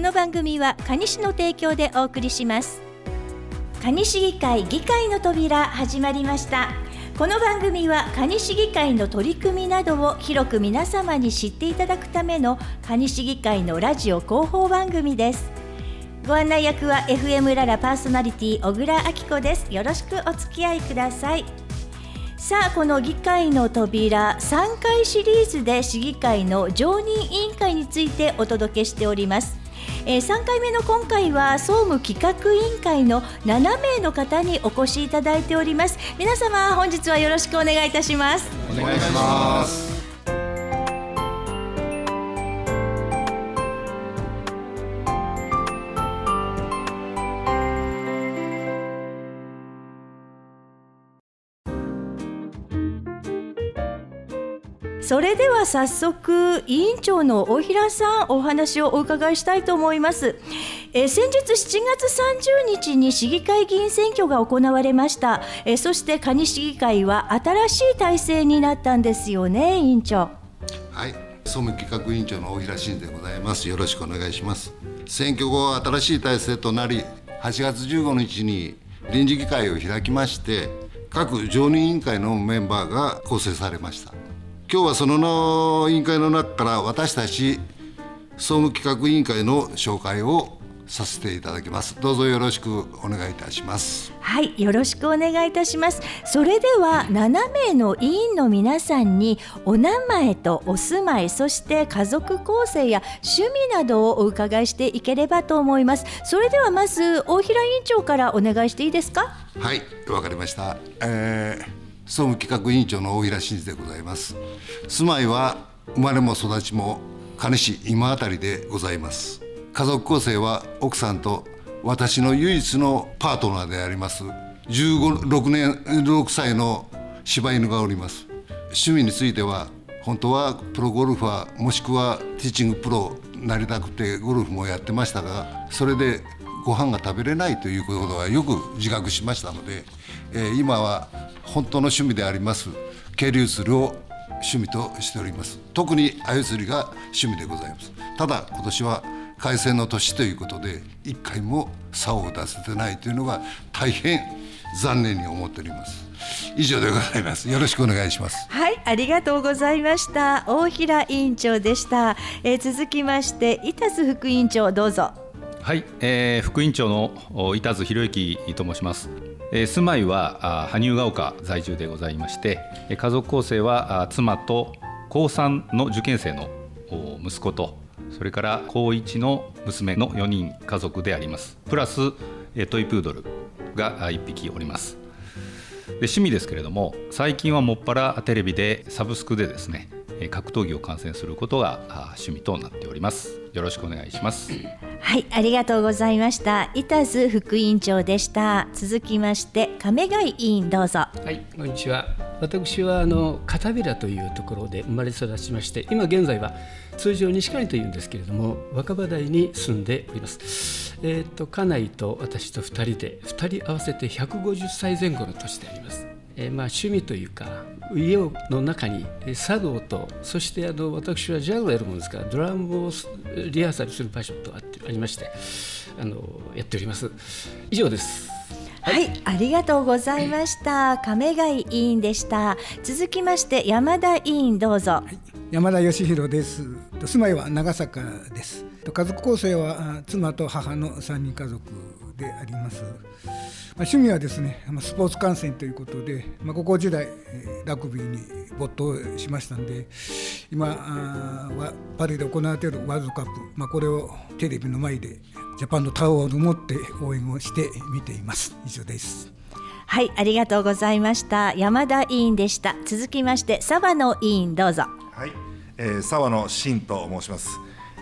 この番組は蟹市の提供でお送りします。蟹市議会議会の扉始まりました。この番組は蟹市議会の取り組みなどを広く皆様に知っていただくための蟹市議会のラジオ広報番組です。ご案内役は FM ララパーソナリティ小倉明子です。よろしくお付き合いください。さあこの議会の扉3回シリーズで市議会の常任委員会についてお届けしております。えー、3回目の今回は総務企画委員会の7名の方にお越しいただいております。皆様本日はよろしくお願いいたします。お願いします。それでは早速委員長の大平さんお話をお伺いしたいと思います、えー、先日7月30日に市議会議員選挙が行われました、えー、そして蟹市議会は新しい体制になったんですよね委員長。はい。総務企画委員長の大平慎でございます。よろしくお願いします。選挙後新しい体制となり8月15日に臨時議会を開きまして各常任委員会のメンバーが構成されました。今日はその委員会の中から私たち総務企画委員会の紹介をさせていただきます。どうぞよろしくお願いいたします。はいよろしくお願いいたします。それでは7名の委員の皆さんにお名前とお住まいそして家族構成や趣味などをお伺いしていければと思います。それではまず大平委員長からお願いしていいですか？はいわかりました、えー総務企画委員長の大平真二でございます。住まいは生まれも育ちも金市今あたりでございます。家族構成は奥さんと私の唯一のパートナーであります。15年6歳の柴犬がおります。趣味については本当はプロゴルファーもしくはティーチングプロなりたくてゴルフもやってましたがそれでご飯が食べれないということはよく自覚しましたので、えー、今は本当の趣味であります渓流釣りを趣味としております。特に鮎釣りが趣味でございます。ただ今年は海鮮の年ということで一回も竿を出せてないというのが大変残念に思っております。以上でございます。よろしくお願いします。はいありがとうございました。大平委員長でした、えー、続きまして板津副委員長どうぞ。はい、えー、副委員長の板津博之と申しますえ住まいは羽生が丘在住でございまして家族構成は妻と高3の受験生の息子とそれから高1の娘の4人家族であります。プラストイプードルが1匹おります。で趣味ですけれども最近はもっぱらテレビでサブスクでですね格闘技を観戦することが趣味となっております。よろしくお願いします。はいありがとうございました。板津副委員長でした。続きまして亀貝委員どうぞ。はいこんにちは。私はあの片平というところで生まれ育ちまして今現在は通常西上というんですけれども若葉台に住んでおります。えっ、ー、と家内と私と2人で2人合わせて150歳前後の年でありますえー、まあ趣味というか家の中に茶道とそしてあの私はジャズをやるものですからドラムをリハーサルする場所とあってありましてあのやっております。以上です。はい、はい、ありがとうございました。亀貝委員でした。続きまして山田委員どうぞ、はい、山田義弘です。住まいは長坂です。家族構成は妻と母の3人家族であります。まあ、趣味はですねスポーツ観戦ということで、まあ、高校時代ラグビーに没頭しましたんで今はパリで行われているワールドカップ、まあ、これをテレビの前でジャパンのタオルを持って応援をして見ています。以上です。はいありがとうございました。山田委員でした。続きまして沢野委員どうぞ。はい、えー、沢野真と申します、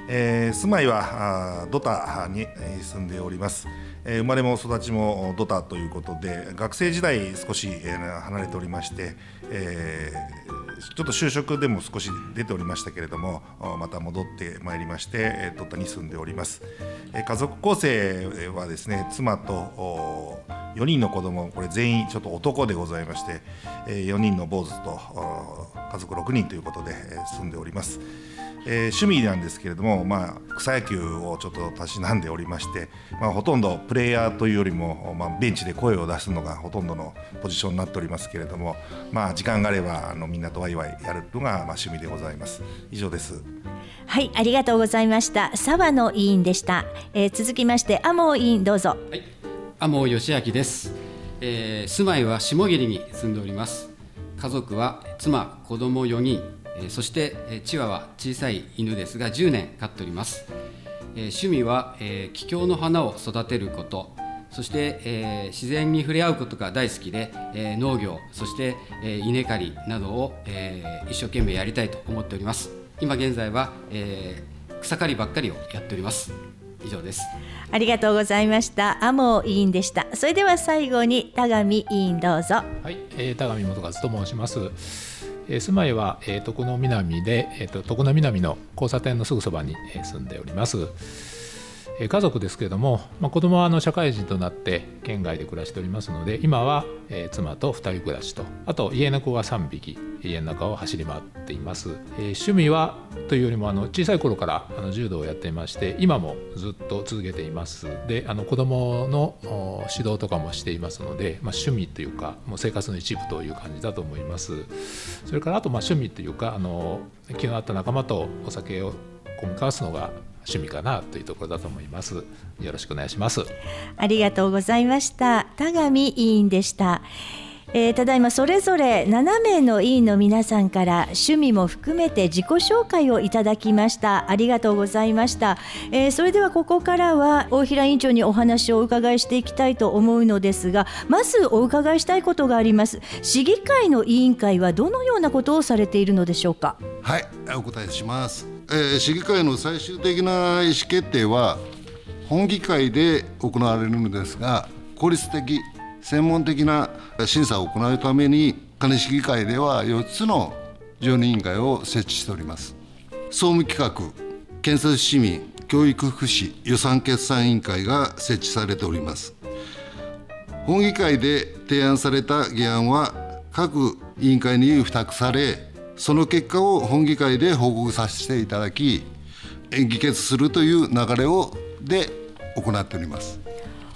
えー、住まいはドタに住んでおります。え生まれも育ちもドタということで学生時代少し、離れておりまして、えー、ちょっと就職でも少し出ておりましたけれどもまた戻ってまいりましてドタに住んでおります、家族構成はですね妻と4人の子供これ全員ちょっと男でございまして、え4人の坊主と家族6人ということで住んでおります。えー、趣味なんですけれども、まあ、草野球をちょっとたしなんでおりまして、まあ、ほとんどプレイヤーというよりも、まあ、ベンチで声を出すのがほとんどのポジションになっておりますけれども、まあ、時間があればあのみんなとワイワイやるのが、まあ、趣味でございます。以上です。はいありがとうございました。沢野委員でした、えー、続きまして天尾委員どうぞ。はい天尾義明です、えー、住まいは下桐に住んでおります。家族は妻子供4人そしてチワワ小さい犬ですが10年飼っております。趣味は気境の花を育てること。そして、え自然に触れ合うことが大好きで、え農業そして、え稲刈りなどを、え一生懸命やりたいと思っております。今現在は、え草刈りばっかりをやっております。以上です。ありがとうございました。天委員でした。それでは最後に田上委員どうぞ。はい、えー、田上元和と申しますえ住まいは、えー、徳野南で、えー、徳野南の交差点のすぐそばに、住んでおります。え家族ですけれども、まあ、子供はあの社会人となって県外で暮らしておりますので今は、え、妻と2人暮らしとあと家猫が3匹家の中を走り回っています、え、趣味はというよりもあの小さい頃からあの柔道をやっていまして今もずっと続けています。であの子供の指導とかもしていますので、まあ、趣味というかもう生活の一部という感じだと思います。それからあとまあ趣味というかあの気の合った仲間とお酒を込み交わすのが趣味かなというところだと思います。よろしくお願いします。ありがとうございました。田上委員でした。えー、ただいまそれぞれ7名の委員の皆さんから趣味も含めて自己紹介をいただきました。ありがとうございました、えー、それではここからは大平委員長にお話をお伺いしていきたいと思うのですがまずお伺いしたいことがあります。市議会の委員会はどのようなことをされているのでしょうか？はいお答えしますえー、市議会の最終的な意思決定は本議会で行われるのですが効率的専門的な審査を行うために金市議会では4つの常任委員会を設置しております。総務企画建設市民教育福祉予算決算委員会が設置されております。本議会で提案された議案は各委員会に付託されその結果を本議会で報告させていただき議決するという流れをで行っております。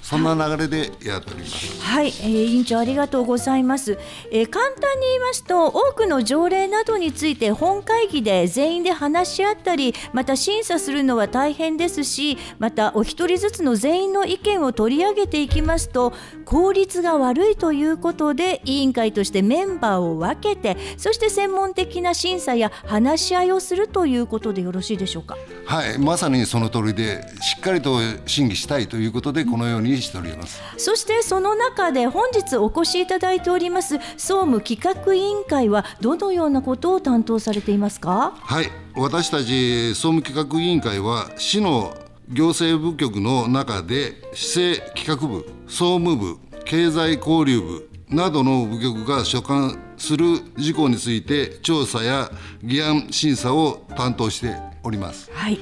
そんな流れでやっております。はい、えー、委員長ありがとうございます、えー、簡単に言いますと多くの条例などについて本会議で全員で話し合ったりまた審査するのは大変ですしまたお一人ずつの全員の意見を取り上げていきますと効率が悪いということで委員会としてメンバーを分けてそして専門的な審査や話し合いをするということでよろしいでしょうか？はいまさにその通りでしっかりと審議したいということでこのようにしております。そしてその中で本日お越しいただいております総務企画委員会はどのようなことを担当されていますか？はい私たち総務企画委員会は市の行政部局の中で市政企画部総務部経済交流部などの部局が所管する事項について調査や議案審査を担当しております、はい、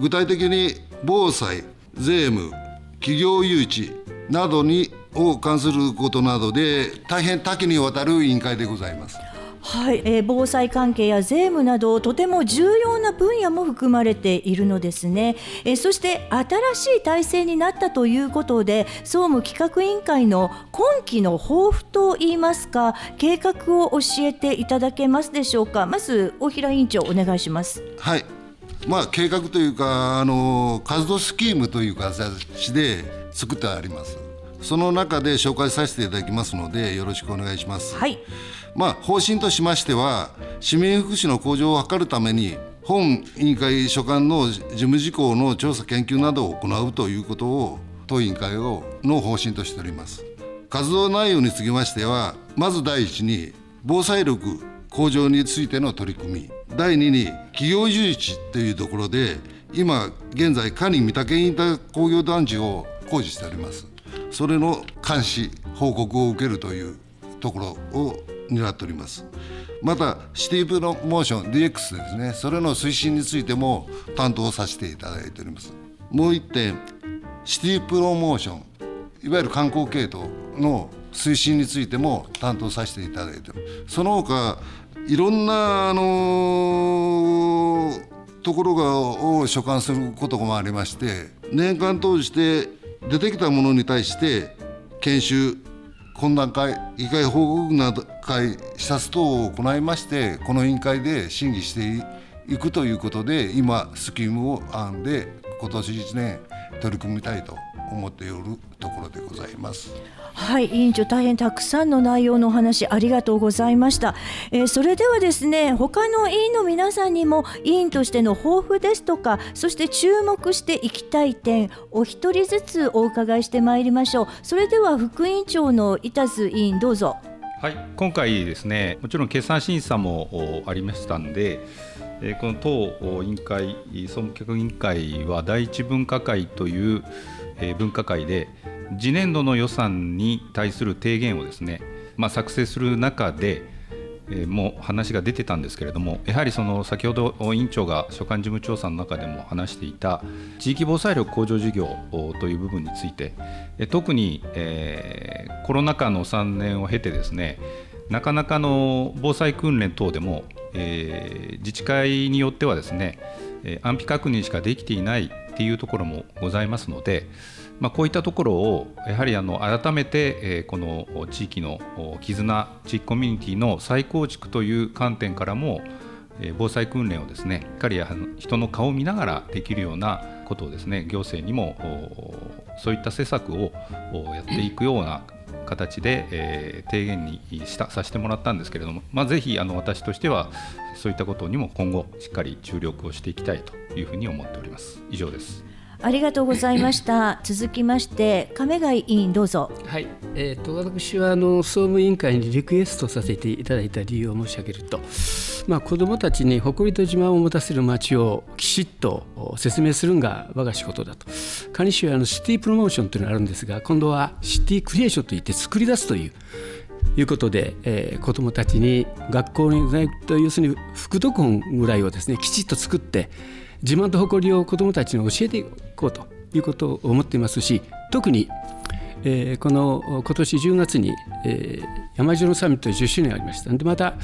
具体的に防災税務企業誘致などにを関することなどで大変多岐にわたる委員会でございます。はい、えー、防災関係や税務などとても重要な分野も含まれているのですね、えー、そして新しい体制になったということで総務企画委員会の今期の抱負といいますか計画を教えていただけますでしょうか。まず大平委員長お願いします。はいまあ計画というかあの活動スキームという形で作ってあります。その中で紹介させていただきますのでよろしくお願いします。はい。まあ、方針としましては市民福祉の向上を図るために本委員会所管の事務事項の調査研究などを行うということを当委員会をの方針としております。活動内容につきましてはまず第一に防災力向上についての取り組み第2に企業誘致というところで今現在カニ御嶽インター工業団地を工事しております。それの監視報告を受けるというところを担っております。またシティプロモーション DX ですね。それの推進についても担当させていただいております。もう一点シティプロモーションいわゆる観光系統の推進についても担当させていただいております。その他いろんなあのところがを所管することもありまして年間通して出てきたものに対して研修懇談会議会報告など会視察等を行いましてこの委員会で審議していくということで今スキームを編んで今年1年取り組みたいと思っておるところでございます。はい委員長大変たくさんの内容のお話ありがとうございました、えー、それではですね他の委員の皆さんにも委員としての抱負ですとかそして注目していきたい点お一人ずつお伺いしてまいりましょう。それでは副委員長の板津委員どうぞ。はい今回ですねもちろん決算審査もありましたんでこの当委員会総務局委員会は第一分科会という分科会で次年度の予算に対する提言をですね、まあ、作成する中で、え、もう話が出てたんですけれどもやはりその先ほど委員長が所管事務調査の中でも話していた地域防災力向上事業という部分について特に、え、コロナ禍の3年を経てですねなかなかの防災訓練等でも、え、自治会によってはですね安否確認しかできていないっていうところもございますので、まあ、こういったところをやはりあの改めて、えこの地域の絆地域コミュニティの再構築という観点からも防災訓練をですねしっかり人の顔を見ながらできるようなことをですね行政にもそういった施策をやっていくような形で、えー、提言にしたさせてもらったんですけれども、まあ、ぜひあの私としてはそういったことにも今後しっかり注力をしていきたいというふうに思っております。以上です。ありがとうございました。続きまして、亀貝委員どうぞ。はい、えっ、ー、と私はあの総務委員会にリクエストさせていただいた理由を申し上げると、まあ子どもたちに誇りと自慢を持たせる街をきちっと説明するのが我が仕事だと。蟹市はあのシティプロモーションというのがあるんですが、今度はシティクリエーションといって作り出すという。いうことで、えー、子どもたちに学校に要するに副読本ぐらいをですねきちっと作って自慢と誇りを子どもたちに教えていこうということを思っていますし特に、えー、この今年10月に、えー、山城のサミット10周年ありました。でまた、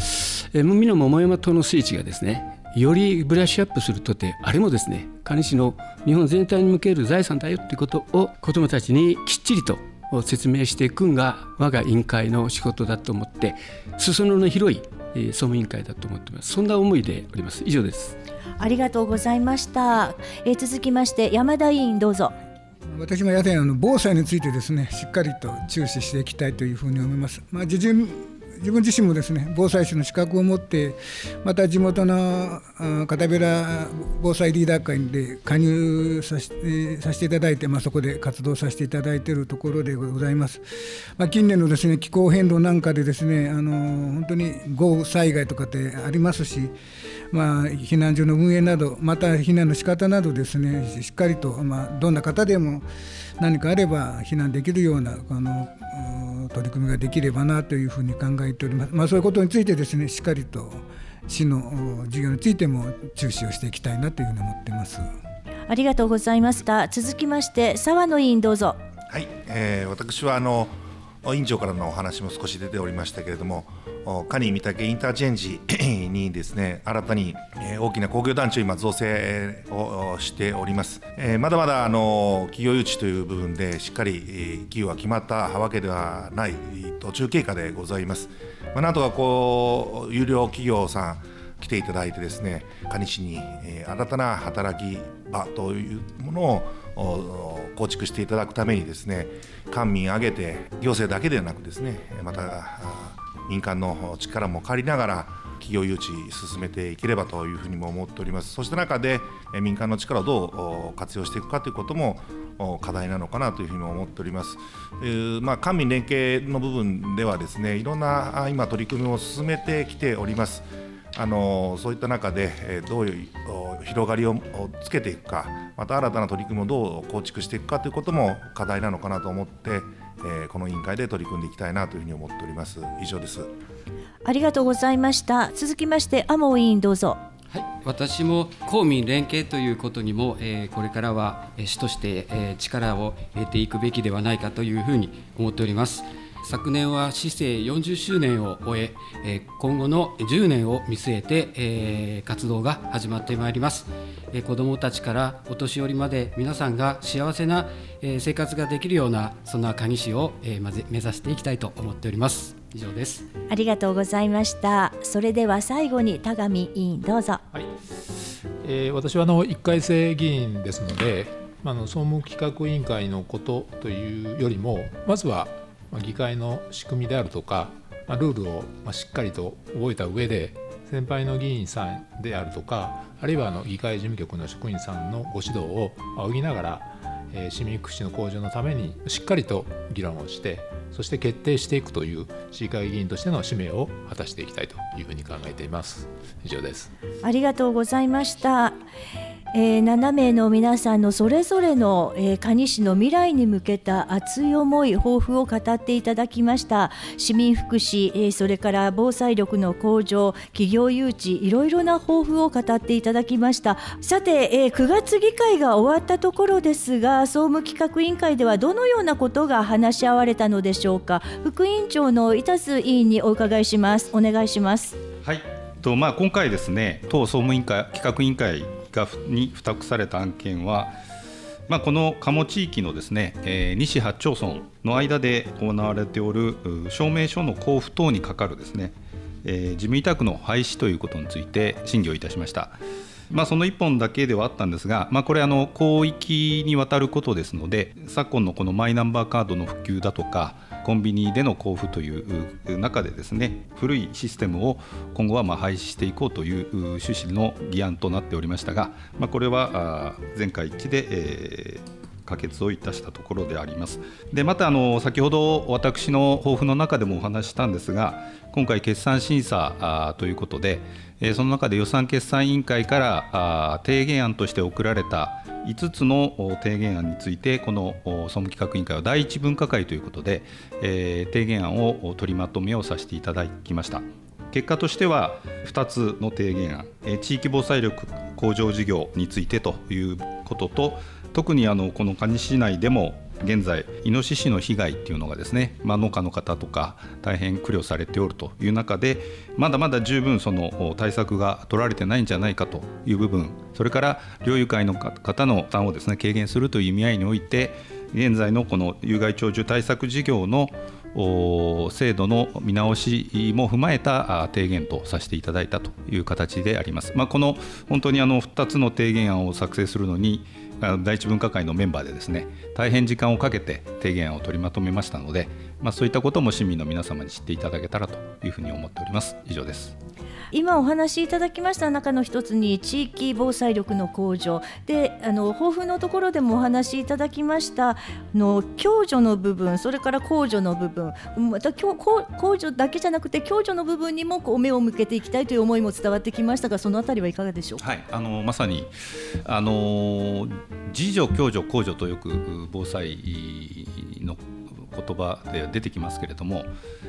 えー、海の桃山島の聖地がですねよりブラッシュアップするとてあれもですね蟹市の日本全体に向ける財産だよということを子どもたちにきっちりと説明していくんが我が委員会の仕事だと思って裾野の広い総務委員会だと思っています。そんな思いでおります。以上です。ありがとうございました。えー、続きまして山田委員どうぞ。私もやはりあの防災についてですねしっかりと注視していきたいというふうに思います。まあ、自分自分自身もですね防災士の資格を持ってまた地元の片べら防災リーダー会で加入させてさせていただいて、まあ、そこで活動させていただいているところでございます。まあ、近年のですね気候変動なんかでですねあの本当に豪雨災害とかってありますし、まあ、避難所の運営などまた避難の仕方などですねしっかりと、まあ、どんな方でも何かあれば避難できるようなあの取り組みができればなというふうに考えております。まあ、そういうことについてですねしっかりと市の事業についても注視をしていきたいなというふうに思っています。ありがとうございました。続きまして沢野委員どうぞ。はい、えー、私はあの委員長からのお話も少し出ておりましたけれども、蟹御嶽インターチェンジ にですね新たに大きな工業団地を今造成をしております、まだまだあの企業誘致という部分でしっかり企業が決まったわけではない途中経過でございます、まあ、なんとかこう有料企業さん来ていただいてですね蟹市に新たな働き場というものを構築していただくためにですね官民挙げて行政だけではなくですねまた民間の力も借りながら企業誘致進めていければというふうにも思っておりますそうした中で民間の力をどう活用していくかということも課題なのかなというふうに思っております。えまあ、官民連携の部分ではですねいろんな今取り組みを進めてきております。あのそういった中でどういう広がりをつけていくかまた新たな取り組みをどう構築していくかということも課題なのかなと思ってえー、この委員会で取り組んでいきたいなというふうに思っております。以上です。ありがとうございました。続きまして天尾委員どうぞ。はい、私も公民連携ということにも、えー、これからは市として、えー、力を得ていくべきではないかというふうに思っております。昨年は市政40周年を終ええ今後の10年を見据えて、え活動が始まってまいります、え子どもたちからお年寄りまで皆さんが幸せな、え生活ができるようなそんな蟹市を、え目指していきたいと思っております。以上です。ありがとうございました。それでは最後に田上委員どうぞ。はい、えー、私はあの1回生議員ですのでまあ、の総務企画委員会のことというよりもまずは議会の仕組みであるとか、まあ、ルールをしっかりと覚えた上で先輩の議員さんであるとかあるいはあの議会事務局の職員さんのご指導を仰ぎながら、え市民福祉の向上のためにしっかりと議論をしてそして決定していくという市議会議員としての使命を果たしていきたいというふうに考えています。以上です。ありがとうございました。えー、7名の皆さんのそれぞれの、えー、蟹市の未来に向けた熱い思い抱負を語っていただきました。市民福祉、えー、それから防災力の向上企業誘致いろいろな抱負を語っていただきました。さて、えー、9月議会が終わったところですが総務企画委員会ではどのようなことが話し合われたのでしょうか。副委員長の板津委員にお伺いします。お願いします。はい。とまあ今回ですね党総務委員会企画委員会がに付託された案件は、まあ、この鴨地域のですね、えー、西八町村の間で行われておる証明書の交付等にかかるですね、えー、事務委託の廃止ということについて審議をいたしました。まあ、その1本だけではあったんですが、まあ、これあの広域にわたることですので昨今のこのマイナンバーカードの普及だとかコンビニでの交付という中でですね古いシステムを今後はま廃止していこうという趣旨の議案となっておりましたが、まあ、これは全会一致で、えー可決をいたしたところであります。でまたあの先ほど私の抱負の中でもお話ししたんですが今回決算審査ということで、その中で予算決算委員会から提言案として送られた5つの提言案についてこの総務企画委員会は第一分科会ということで、え提言案を取りまとめをさせていただきました。結果としては2つの提言案、地域防災力向上事業についてということと特にあのこの蟹市内でも現在イノシシの被害っていうのがですね、まあ、農家の方とか大変苦慮されておるという中でまだまだ十分その対策が取られてないんじゃないかという部分それから猟友会の方の負担をですね軽減するという意味合いにおいて現在のこの有害鳥獣対策事業の制度の見直しも踏まえた提言とさせていただいたという形であります。まあ、この本当にあの2つの提言案を作成するのに第一分科会のメンバーでですね大変時間をかけて提言案を取りまとめましたので、まあ、そういったことも市民の皆様に知っていただけたらというふうに思っております。以上です。今お話しいただきました中の一つに地域防災力の向上。であの抱負のところでもお話しいただきましたの共助の部分それから公助の部分。また公助だけじゃなくて共助の部分にもこう目を向けていきたいという思いも伝わってきましたがそのあたりはいかがでしょうか、はい、あのまさにあの自助共助公助とよく防災の言葉で出てきますけれども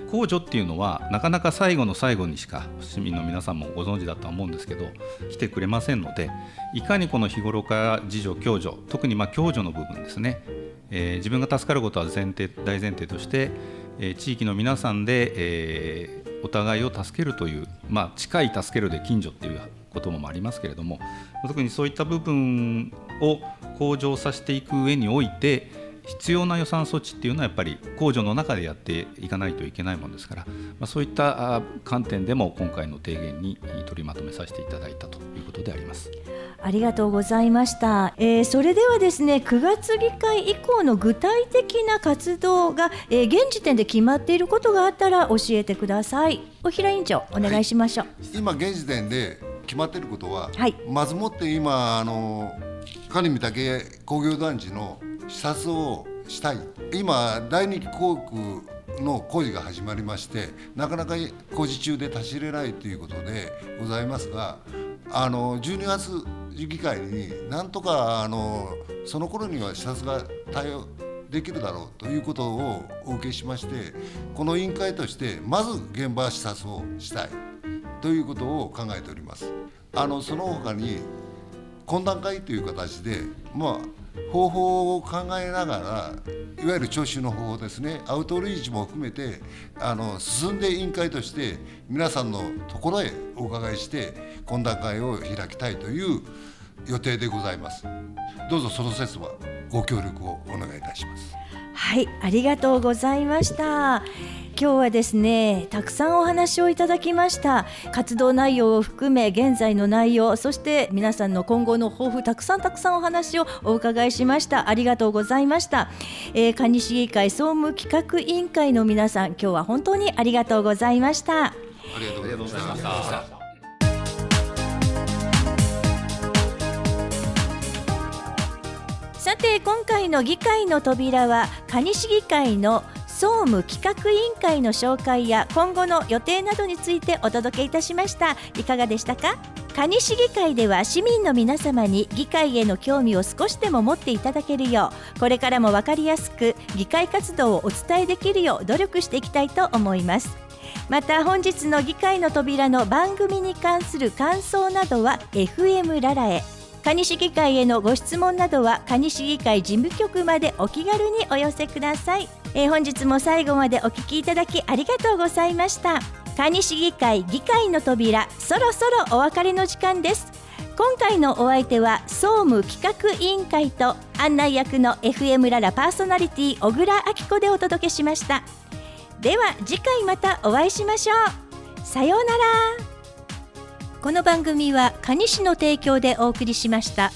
公助っていうのはなかなか最後の最後にしか市民の皆さんもご存知だとは思うんですけど来てくれませんのでいかにこの日頃から自助共助特にま共助の部分ですね、えー、自分が助かることは前提大前提として、えー、地域の皆さんで、えー、お互いを助けるという、まあ、近い助けるで近所っていう言葉もありますけれども特にそういった部分を向上させていく上において必要な予算措置っていうのはやっぱり控除の中でやっていかないといけないものですから、まあ、そういった観点でも今回の提言に取りまとめさせていただいたということであります。ありがとうございました、えー、それではですね9月議会以降の具体的な活動が、えー、現時点で決まっていることがあったら教えてください。小平委員長お願いしましょう、はい、今現時点で決まっていることは、はい、まずもって今あの金見岳工業団地の視察をしたい今第二航空の工事が始まりましてなかなか工事中で立ち入れないということでございますがあの12月議会になんとかあのその頃には視察が対応できるだろうということをお受けしましてこの委員会としてまず現場視察をしたいということを考えております。あのその他に懇談会という形で、まあ方法を考えながらいわゆる聴取の方法ですねアウトリーチも含めてあの進んで委員会として皆さんのところへお伺いして懇談会を開きたいという予定でございます。どうぞその説はご協力をお願いいたします。はいありがとうございました。今日はですねたくさんお話をいただきました。活動内容を含め現在の内容そして皆さんの今後の抱負たくさんたくさんお話をお伺いしました。ありがとうございました、えー、蟹市議会総務企画委員会の皆さん今日は本当にありがとうございました。ありがとうございましたさて今回の議会の扉は蟹市議会の総務企画委員会の紹介や今後の予定などについてお届けいたしました。いかがでしたか？蟹市議会では市民の皆様に議会への興味を少しでも持っていただけるようこれからも分かりやすく議会活動をお伝えできるよう努力していきたいと思います。また本日の議会の扉の番組に関する感想などは FM ララへ。蟹市議会へのご質問などは蟹市議会事務局までお気軽にお寄せください。えー、本日も最後までお聞きいただきありがとうございました。蟹市議会議会の扉そろそろお別れの時間です。今回のお相手は総務企画委員会と案内役の FM ララパーソナリティ小倉明子でお届けしました。では次回またお会いしましょう。さようなら。この番組は蟹市の提供でお送りしました。